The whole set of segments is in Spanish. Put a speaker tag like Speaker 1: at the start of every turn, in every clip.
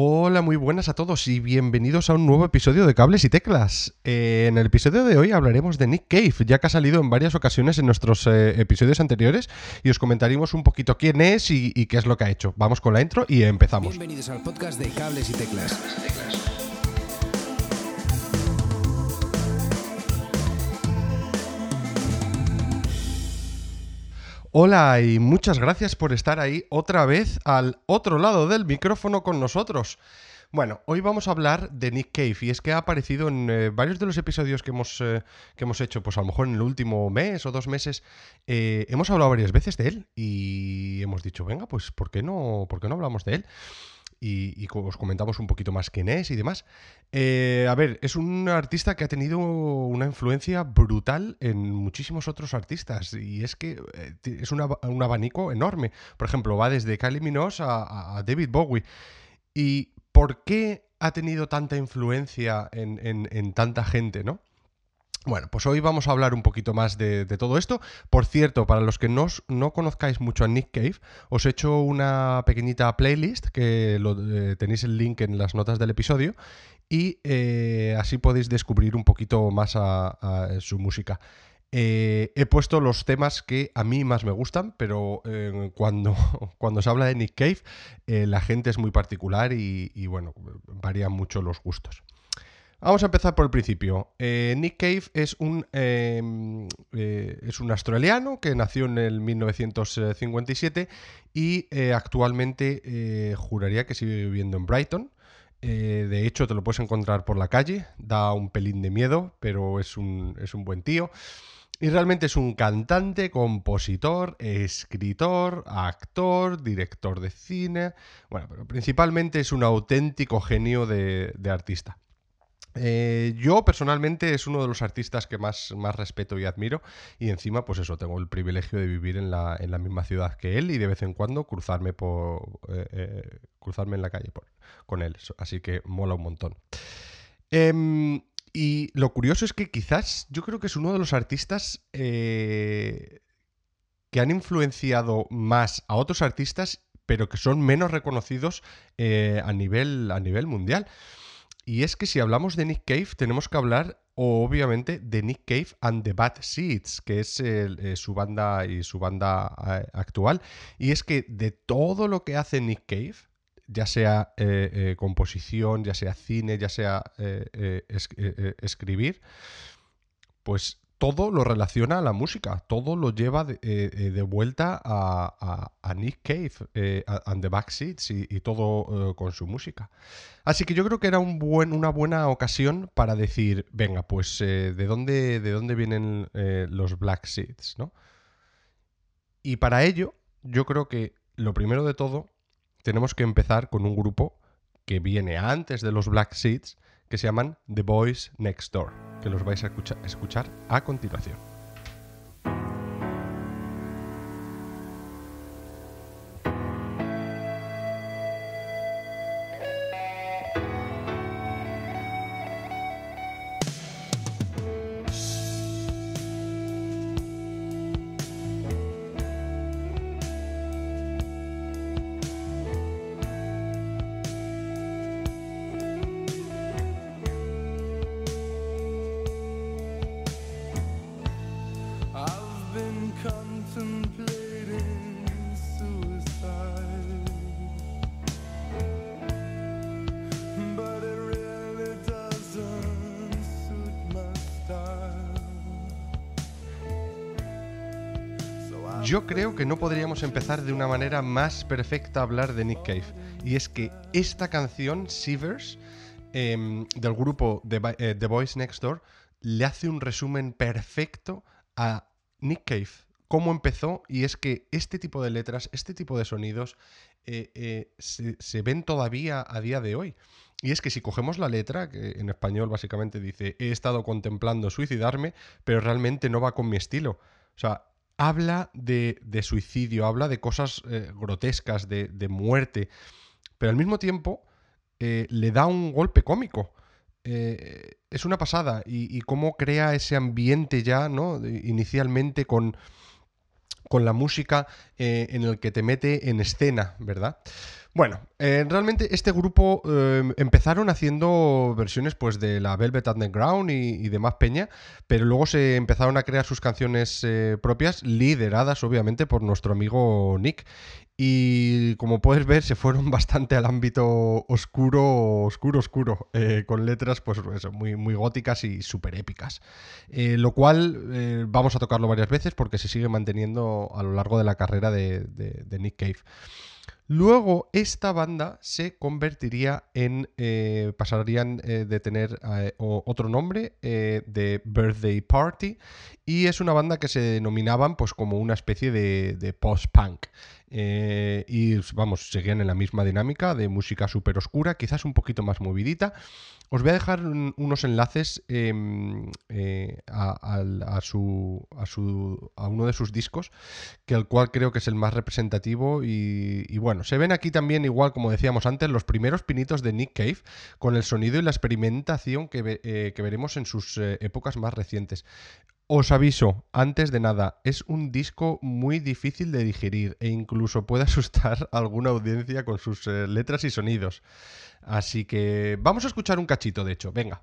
Speaker 1: Hola, muy buenas a todos y bienvenidos a un nuevo episodio de Cables y Teclas. Eh, en el episodio de hoy hablaremos de Nick Cave, ya que ha salido en varias ocasiones en nuestros eh, episodios anteriores y os comentaremos un poquito quién es y, y, qué es lo que ha hecho. Vamos con la intro y empezamos.
Speaker 2: Bienvenidos al podcast de Cables y Teclas.
Speaker 1: Hola y muchas gracias por estar ahí otra vez al otro lado del micrófono con nosotros. Bueno, hoy vamos a hablar de Nick Cave y es que ha aparecido en eh, varios de los episodios que hemos, eh, que hemos hecho, pues a lo mejor en el último mes o dos meses, eh, hemos hablado varias veces de él y hemos dicho, venga, pues ¿por qué no, por qué no hablamos de él? Y, os comentamos un poquito más quién es y demás. Eh, a ver, es un artista que ha tenido una influencia brutal en muchísimos otros artistas y es que eh, es un abanico enorme. Por ejemplo, va desde Kylie Minogue a, a David Bowie. ¿Y por qué ha tenido tanta influencia en, en, en tanta gente, no? Bueno, pues hoy vamos a hablar un poquito más de, todo esto. Por cierto, para los que no, no, conozcáis mucho a Nick Cave, os he hecho una pequeñita playlist que eh, tenéis el link en las notas del episodio y eh, así podéis descubrir un poquito más a, su música. Eh, he puesto los temas que a mí más me gustan, pero cuando, cuando se habla de Nick Cave, la gente es muy particular y, y bueno, varían mucho los gustos. Vamos a empezar por el principio. Eh, Nick Cave es un, eh, eh, es un australiano que nació en el 1957 y eh, actualmente juraría que sigue viviendo en Brighton. de hecho, te lo puedes encontrar por la calle. Da un pelín de miedo, pero es un, es un buen tío. Y realmente es un cantante, compositor, escritor, actor, director de cine. Bueno, pero principalmente es un auténtico genio de artista. Eh, yo personalmente es uno de los artistas que más, más respeto y admiro y encima pues eso, tengo el privilegio de vivir en la, en la misma ciudad que él y de vez en cuando cruzarme, por, eh, eh, cruzarme en la calle por, con él, así que mola un montón. Eh, y lo curioso es que quizás yo creo que es uno de los artistas que han influenciado más a otros artistas pero que son menos reconocidos a, nivel, a nivel mundial. Y es que si hablamos de Nick Cave, tenemos que hablar, obviamente, de Nick Cave and the Bad Seeds, que es eh, su banda y su banda eh, actual. Y es que de todo lo que hace Nick Cave, ya sea eh, composición, ya sea cine, ya sea es, escribir, pues todo lo relaciona a la música, todo lo lleva de, eh, de vuelta a, Nick Cave eh, and the Backseats y, y todo eh, con su música. Así que yo creo que era una buena ocasión para decir, venga, pues ¿de, dónde, de dónde vienen los Black Seeds? ¿no? Y para ello, yo creo que lo primero de todo, tenemos que empezar con un grupo que viene antes de los Black Seeds, que se llaman The Boys Next Door, que los vais a escuchar, escuchar a continuación. Yo creo que no podríamos empezar de una manera más perfecta a hablar de Nick Cave. Y es que esta canción, Shivers, eh, del grupo The, eh, Boys Next Door, le hace un resumen perfecto a Nick Cave. Cómo empezó, y es que este tipo de letras, este tipo de sonidos, eh, eh, se, ven todavía a día de hoy. Y es que si cogemos la letra, que en español básicamente dice, he estado contemplando suicidarme, pero realmente no va con mi estilo. O sea, habla de, de suicidio, habla de cosas eh, grotescas, de, de, muerte, pero al mismo tiempo eh, le da un golpe cómico. Eh, es una pasada y, y, cómo crea ese ambiente ya, ¿no? Inicialmente con, con la música en el que te mete en escena, ¿verdad? Bueno, eh, realmente este grupo eh, empezaron haciendo versiones pues de la Velvet Underground y, y demás peña, pero luego se empezaron a crear sus canciones eh, propias, lideradas obviamente por nuestro amigo Nick. Y como puedes ver, se fueron bastante al ámbito oscuro, oscuro, oscuro, con letras pues eso, muy, muy góticas y súper épicas. Lo cual vamos a tocarlo varias veces porque se sigue manteniendo a lo largo de la carrera de- de Nick Cave. Luego, esta banda se convertiría en. eh, pasarían eh, de tener eh, otro nombre, de Birthday Party, y es una banda que se denominaban pues como una especie de, de post-punk. Eh, y vamos, seguían en la misma dinámica de música súper oscura, quizás un poquito más movidita. Os voy a dejar un- unos enlaces em, eh, a, su, a, uno de sus discos, que el cual creo que es el más representativo. Y, bueno, se ven aquí también, igual como decíamos antes, los primeros pinitos de Nick Cave, con el sonido y la experimentación que, eh, que veremos en sus épocas más recientes. Os aviso, antes de nada, es un disco muy difícil de digerir e incluso puede asustar a alguna audiencia con sus eh, letras y sonidos. Así que vamos a escuchar un cachito, de hecho, venga.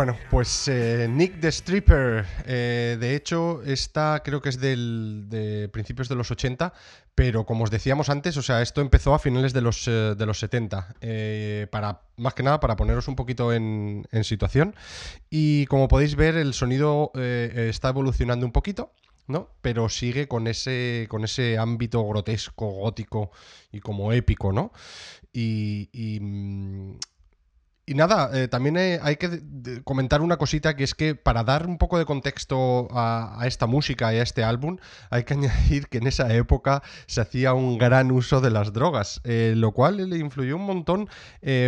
Speaker 1: Bueno, pues eh, Nick the Stripper, eh, de hecho, esta creo que es del, de principios de los 80, pero como os decíamos antes, o sea, esto empezó a finales de los, eh, de los 70, eh, para, más que nada para poneros un poquito en, en situación. Y como podéis ver, el sonido está evolucionando un poquito. ¿no? Pero sigue con ese, con ese ámbito grotesco, gótico y como épico, ¿no? Y, y, mm, y nada, eh, también eh, hay que comentar una cosita que es que para dar un poco de contexto a, esta música y a este álbum, hay que añadir que en esa época se hacía un gran uso de las drogas, eh, lo cual le influyó un montón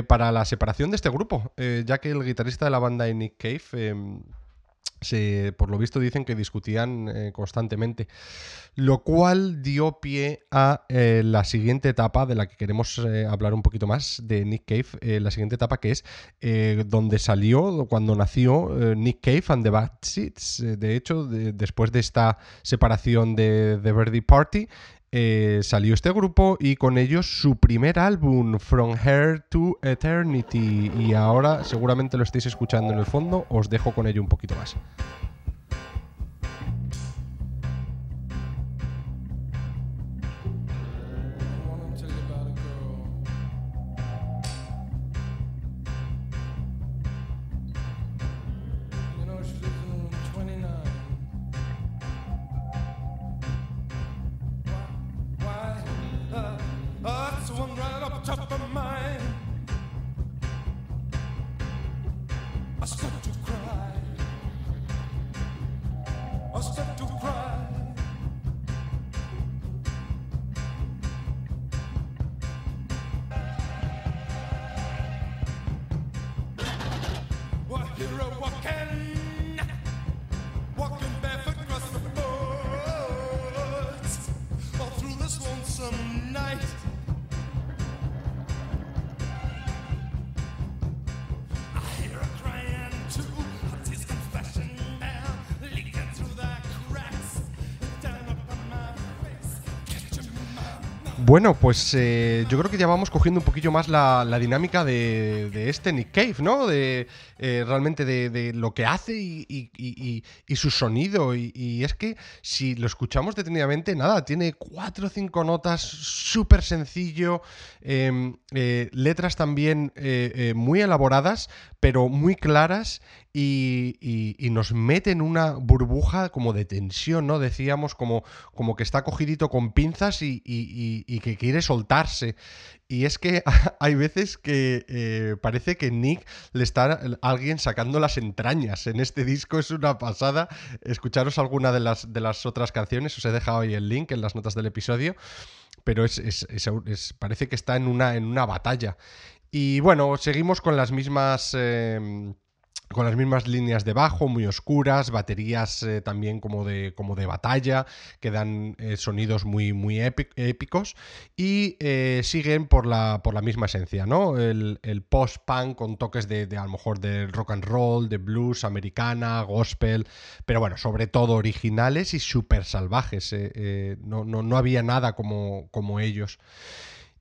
Speaker 1: para la separación de este grupo, ya que el guitarrista de la banda Nick Cave... se, por lo visto dicen que discutían eh, constantemente, lo cual dio pie a eh, la siguiente etapa de la que queremos eh, hablar un poquito más de Nick Cave, la siguiente etapa que es donde salió, cuando nació Nick Cave and the Bad Seeds. De hecho, de- después de esta separación de The Verdi Party, eh, salió este grupo y con ellos su primer álbum, From Here to Eternity. Y ahora seguramente lo estáis escuchando en el fondo, os dejo con ello un poquito más.
Speaker 3: Top of
Speaker 1: Bueno, pues eh, yo creo que ya vamos cogiendo un poquillo más la, dinámica de, este Nick Cave, ¿no? De eh, realmente de, lo que hace y, su sonido. Y, es que si lo escuchamos detenidamente, nada, tiene cuatro o cinco notas, súper sencillo, em, eh, letras también muy elaboradas, pero muy claras y, nos mete en una burbuja como de tensión, ¿no? Decíamos como, como que está cogidito con pinzas y, y- que quiere soltarse. Y es que hay veces que eh, parece que Nick le está alguien sacando las entrañas. En este disco es una pasada. Escucharos alguna de las, de las otras canciones. Os he dejado ahí el link en las notas del episodio. Pero es, es- parece que está en una, en una batalla. Y bueno, seguimos con las mismas. eh, con las mismas líneas de bajo, muy oscuras, baterías eh, también como de, como de batalla, que dan eh, sonidos muy, muy épi- épicos y eh, siguen por la, por la misma esencia, ¿no? El, post-punk con toques de, a lo mejor de rock and roll, de blues, americana, gospel, pero bueno, sobre todo originales y súper salvajes. no, no- no había nada como, como ellos.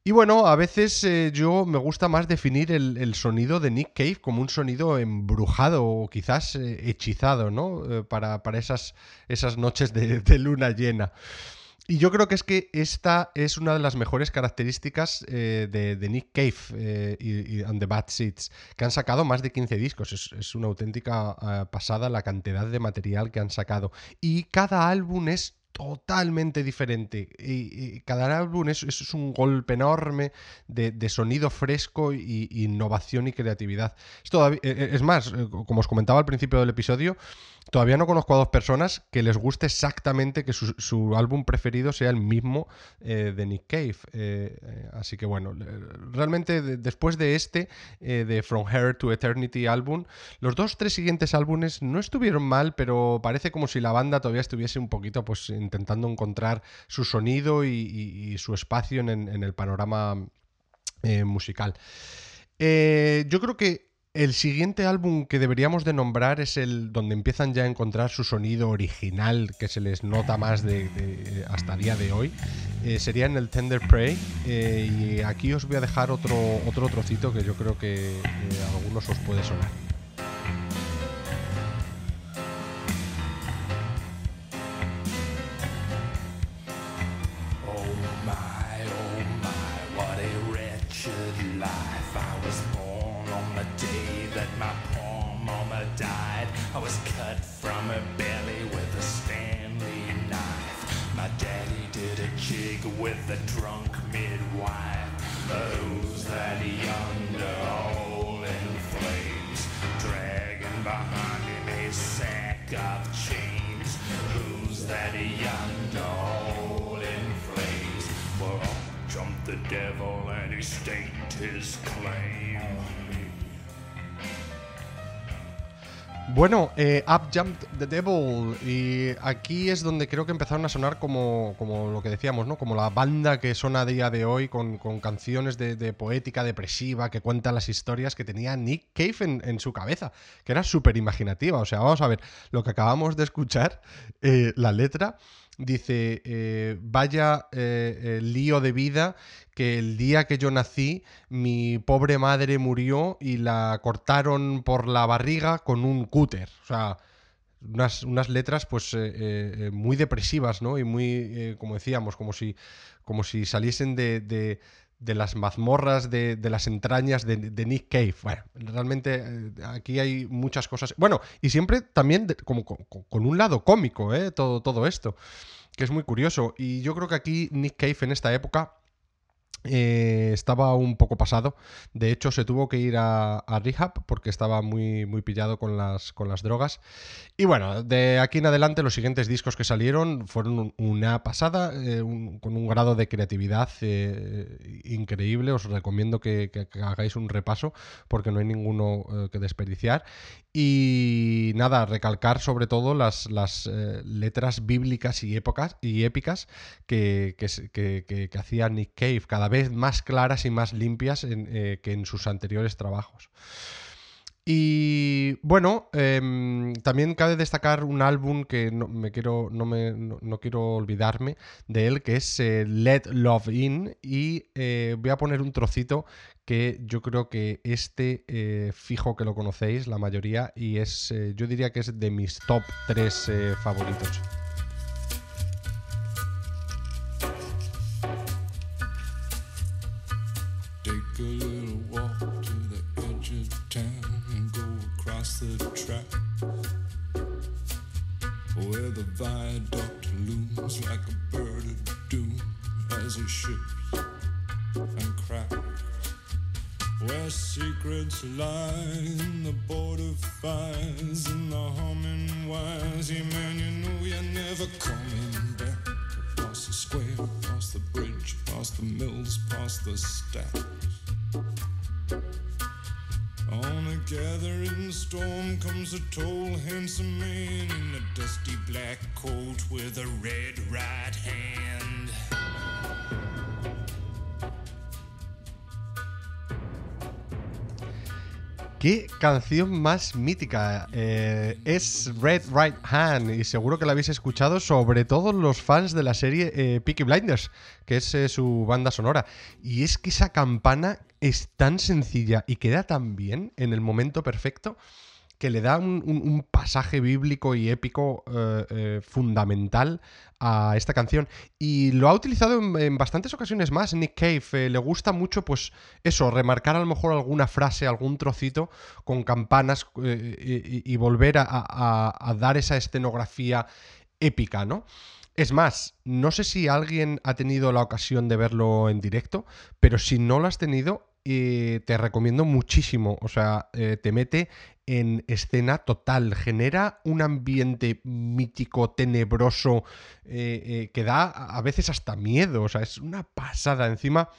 Speaker 1: Y bueno, a veces eh, yo me gusta más definir el, sonido de Nick Cave como un sonido embrujado o quizás eh, hechizado, ¿no? Eh, para, para esas, esas noches de, luna llena. Y yo creo que es que esta es una de las mejores características de, Nick Cave y, and the Bad Seeds, que han sacado más de 15 discos. Es, una auténtica pasada la cantidad de material que han sacado. Y cada álbum es totalmente diferente. Y, cada álbum es, es un golpe enorme de, de sonido fresco y, innovación y creatividad. Es, todavía, eh, es más, eh, como os comentaba al principio del episodio, todavía no conozco a dos personas que les guste exactamente que su, álbum preferido sea el mismo eh, de Nick Cave. Eh, eh, así que bueno, realmente de- después de este, de From Her to Eternity álbum, los dos, tres siguientes álbumes no estuvieron mal, pero parece como si la banda todavía estuviese un poquito pues intentando encontrar su sonido y, su espacio en, el panorama musical. Yo creo que el siguiente álbum que deberíamos de nombrar es el donde empiezan ya a encontrar su sonido original, que se les nota más de, de- hasta día de hoy. Eh, sería en el Tender Prey. eh, y aquí os voy a dejar otro, otro trocito que yo creo que eh, a algunos os puede sonar.
Speaker 3: The devil and he staked his claim.
Speaker 1: Bueno, eh, Up Jumped the Devil. Y aquí es donde creo que empezaron a sonar como, como lo que decíamos, ¿no? Como la banda que suena a día de hoy con, canciones de, de poética depresiva que cuentan las historias que tenía Nick Cave en, en su cabeza, que era súper imaginativa. O sea, vamos a ver, lo que acabamos de escuchar, eh, la letra. Dice, eh, vaya eh, eh, lío de vida que el día que yo nací mi pobre madre murió y la cortaron por la barriga con un cúter. O sea, unas, unas letras pues muy depresivas, ¿no? Y muy, como decíamos, como si, como si saliesen de- de las mazmorras, de, de las entrañas de, de Nick Cave. Bueno, realmente eh, aquí hay muchas cosas. Bueno, y siempre también como con un lado cómico, ¿eh? Todo, todo esto, que es muy curioso. Y yo creo que aquí Nick Cave en esta época eh, estaba un poco pasado. De hecho, se tuvo que ir a, rehab porque estaba muy, muy pillado con las, con las drogas. Y bueno, de aquí en adelante los siguientes discos que salieron fueron un- una pasada, eh, con un grado de creatividad eh, increíble. Os recomiendo que, hagáis un repaso porque no hay ninguno que desperdiciar. Y nada, recalcar sobre todo las, las eh, letras bíblicas y, y épicas que- que- que hacía Nick Cave, cada vez más claras y más limpias en, eh, que en sus anteriores trabajos. Y bueno, em, también cabe destacar un álbum que no me quiero, no me, no, quiero olvidarme de él, que es eh, Let Love In. Y eh, voy a poner un trocito que yo creo que este eh, fijo que lo conocéis, la mayoría, y es, yo diría que es de mis top 3 favoritos.
Speaker 4: across the track where the viaduct
Speaker 3: looms like a bird of doom as it ships and cracks. Where secrets lie in the border fires and the humming wires. Yeah, man, you know you're never coming back. Across the square, across the bridge, past the mills, past the stacks. Oh, On a gathering storm comes a tall, handsome man in a dusty black coat with a red right hand.
Speaker 1: ¿Qué canción más mítica? Eh, es Red Right Hand y seguro que la habéis escuchado sobre todo los fans de la serie eh, Peaky Blinders, que es eh, su banda sonora. Y es que esa campana es tan sencilla y queda tan bien en el momento perfecto que le da un, un- pasaje bíblico y épico eh, eh, fundamental a esta canción. Y lo ha utilizado en, bastantes ocasiones más. Nick Cave eh, le gusta mucho, pues eso, remarcar a lo mejor alguna frase, algún trocito con campanas y, volver a- a dar esa escenografía épica, ¿no? Es más, no sé si alguien ha tenido la ocasión de verlo en directo, pero si no lo has tenido, eh, te recomiendo muchísimo. O sea, eh, te mete en escena total, genera un ambiente mítico, tenebroso, eh, que da a veces hasta miedo. O sea, es una pasada. Encima,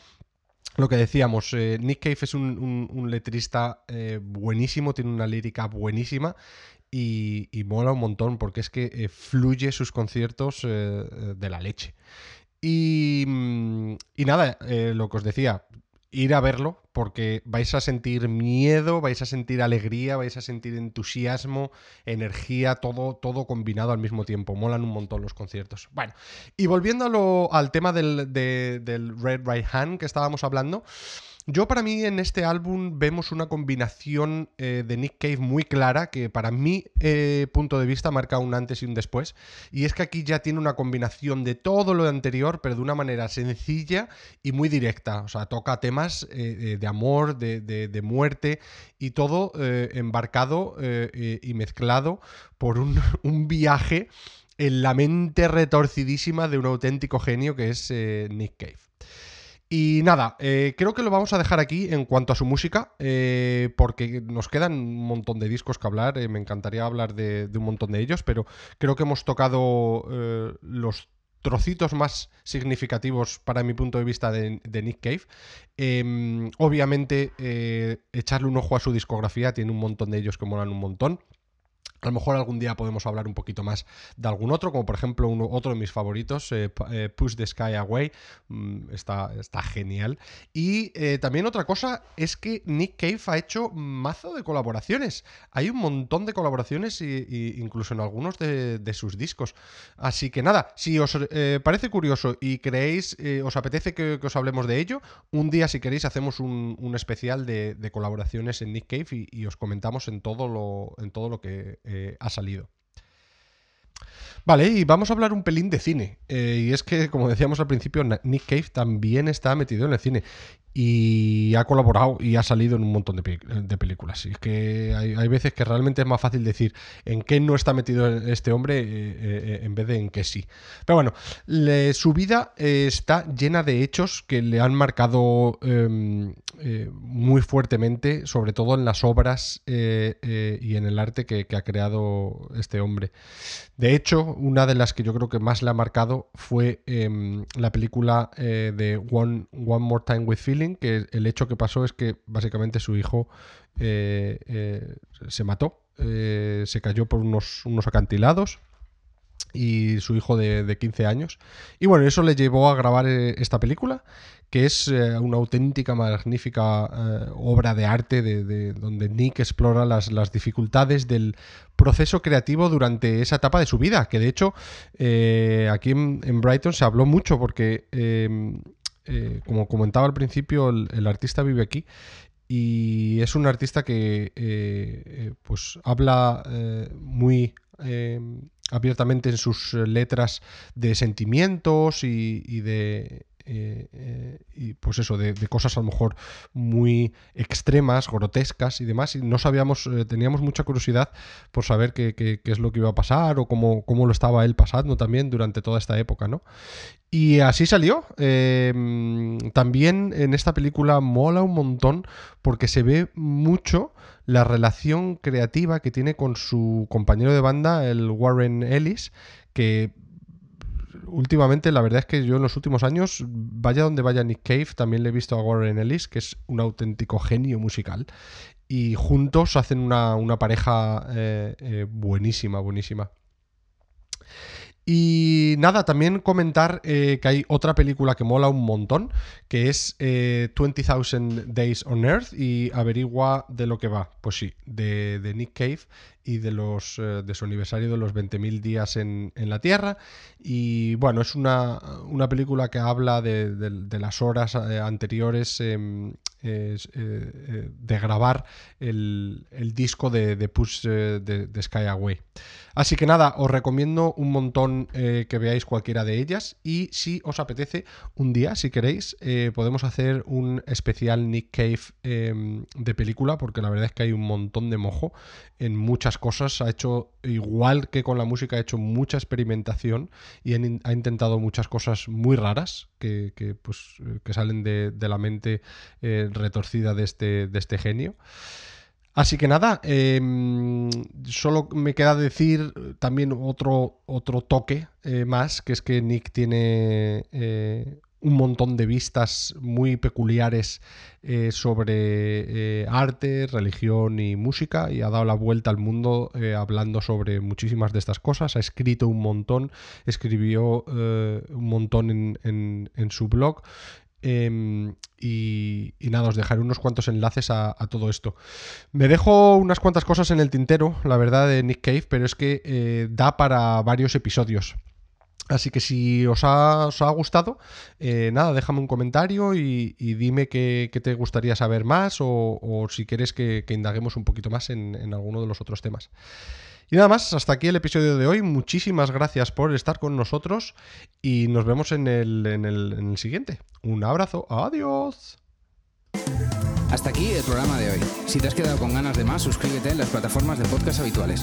Speaker 1: lo que decíamos, Nick Cave es un, letrista buenísimo, tiene una lírica buenísima y, mola un montón porque es que fluye sus conciertos de la leche. Y, mm, nada, lo que os decía, ir a verlo porque vais a sentir miedo, vais a sentir alegría, vais a sentir entusiasmo, energía, todo, todo combinado al mismo tiempo. Molan un montón los conciertos. Bueno, y volviendo al tema del, de- del Red Right Hand que estábamos hablando. Yo para mí en este álbum vemos una combinación eh, de Nick Cave muy clara que para mi eh, punto de vista marca un antes y un después. Y es que aquí ya tiene una combinación de todo lo anterior, pero de una manera sencilla y muy directa. O sea, toca temas eh, eh, de amor, de, de- de muerte y todo embarcado y mezclado por un, un viaje en la mente retorcidísima de un auténtico genio que es Nick Cave. Y nada, eh, creo que lo vamos a dejar aquí en cuanto a su música, eh, porque nos quedan un montón de discos que hablar, eh, me encantaría hablar de, un montón de ellos, pero creo que hemos tocado los trocitos más significativos para mi punto de vista de, Nick Cave. Eh, obviamente, echarle un ojo a su discografía, tiene un montón de ellos que molan un montón. A lo mejor algún día podemos hablar un poquito más de algún otro, como por ejemplo uno, otro de mis favoritos, eh, eh, Push the Sky Away. Mm, está, genial. Y eh, también otra cosa es que Nick Cave ha hecho mazo de colaboraciones. Hay un montón de colaboraciones, y, incluso en algunos de, sus discos. Así que nada, si os parece curioso y creéis, os apetece que, os hablemos de ello, un día si queréis hacemos un, especial de, de colaboraciones en Nick Cave y, y os comentamos en todo lo, en todo lo que eh, ha salido. Vale, y vamos a hablar un pelín de cine. Eh, y es que, como decíamos al principio, Nick Cave también está metido en el cine. Y ha colaborado y ha salido en un montón de, películas. Y es que hay, hay veces que realmente es más fácil decir en qué no está metido este hombre eh, eh, en vez de en qué sí. Pero bueno, su vida eh, está llena de hechos que le han marcado em, eh, muy fuertemente, sobre todo en las obras eh, eh, y en el arte que, ha creado este hombre. De hecho, una de las que yo creo que más le ha marcado fue em, la película eh, de One, One More Time with Feeling, que el hecho que pasó es que básicamente su hijo eh, eh, se mató, eh, se cayó por unos, unos acantilados y su hijo de, de 15 años. Y bueno, eso le llevó a grabar esta película, que es una auténtica, magnífica obra de arte de, de- donde Nick explora las, las dificultades del proceso creativo durante esa etapa de su vida, que de hecho aquí en Brighton se habló mucho porque, eh, como comentaba al principio, el, artista vive aquí y es un artista que eh, eh, pues habla muy eh, abiertamente en sus letras de sentimientos y de, eh, eh, y pues eso, de, cosas a lo mejor muy extremas, grotescas y demás. Y no sabíamos, eh, teníamos mucha curiosidad por saber qué, qué- es lo que iba a pasar o cómo, cómo lo estaba él pasando también durante toda esta época, ¿no? Y así salió. Mm, también en esta película mola un montón porque se ve mucho la relación creativa que tiene con su compañero de banda, el Warren Ellis, que últimamente la verdad es que yo en los últimos años, vaya donde vaya Nick Cave, también le he visto a Warren Ellis, que es un auténtico genio musical. Y juntos hacen una, una pareja eh, eh, buenísima, buenísima. Y nada, también comentar eh, que hay otra película que mola un montón, que es eh, 20,000 Days on Earth y averigua de lo que va. Pues sí, de, de Nick Cave y de, los, eh, de su aniversario de los 20.000 días en, en la Tierra. Y bueno, es una, una película que habla de, de- las horas eh, anteriores em, eh, de grabar el, el disco de, de Push de, de Sky Away. Así que nada, os recomiendo un montón que veáis cualquiera de ellas y si os apetece, un día, si queréis, podemos hacer un especial Nick Cave eh, de película porque la verdad es que hay un montón de mojo en muchas cosas. Ha hecho, igual que con la música, ha hecho mucha experimentación y ha intentado muchas cosas muy raras que, pues, que salen de, la mente eh, retorcida de este, de este genio. Así que nada, em, solo me queda decir también otro, otro toque eh, más, que es que Nick tiene eh, un montón de vistas muy peculiares eh, sobre eh, arte, religión y música y ha dado la vuelta al mundo eh, hablando sobre muchísimas de estas cosas. Ha escrito un montón, escribió un montón en, en- su blog. Em, y, nada, os dejaré unos cuantos enlaces a, todo esto. Me dejo unas cuantas cosas en el tintero, la verdad, de Nick Cave, pero es que da para varios episodios. Así que si os ha, gustado, eh, nada, déjame un comentario y, dime qué, te gustaría saber más o, si quieres que, indaguemos un poquito más en, alguno de los otros temas. Y nada más, hasta aquí el episodio de hoy. Muchísimas gracias por estar con nosotros y nos vemos en el, en el, en el siguiente. Un abrazo, adiós.
Speaker 2: Hasta aquí el programa de hoy. Si te has quedado con ganas de más, suscríbete en las plataformas de podcast habituales.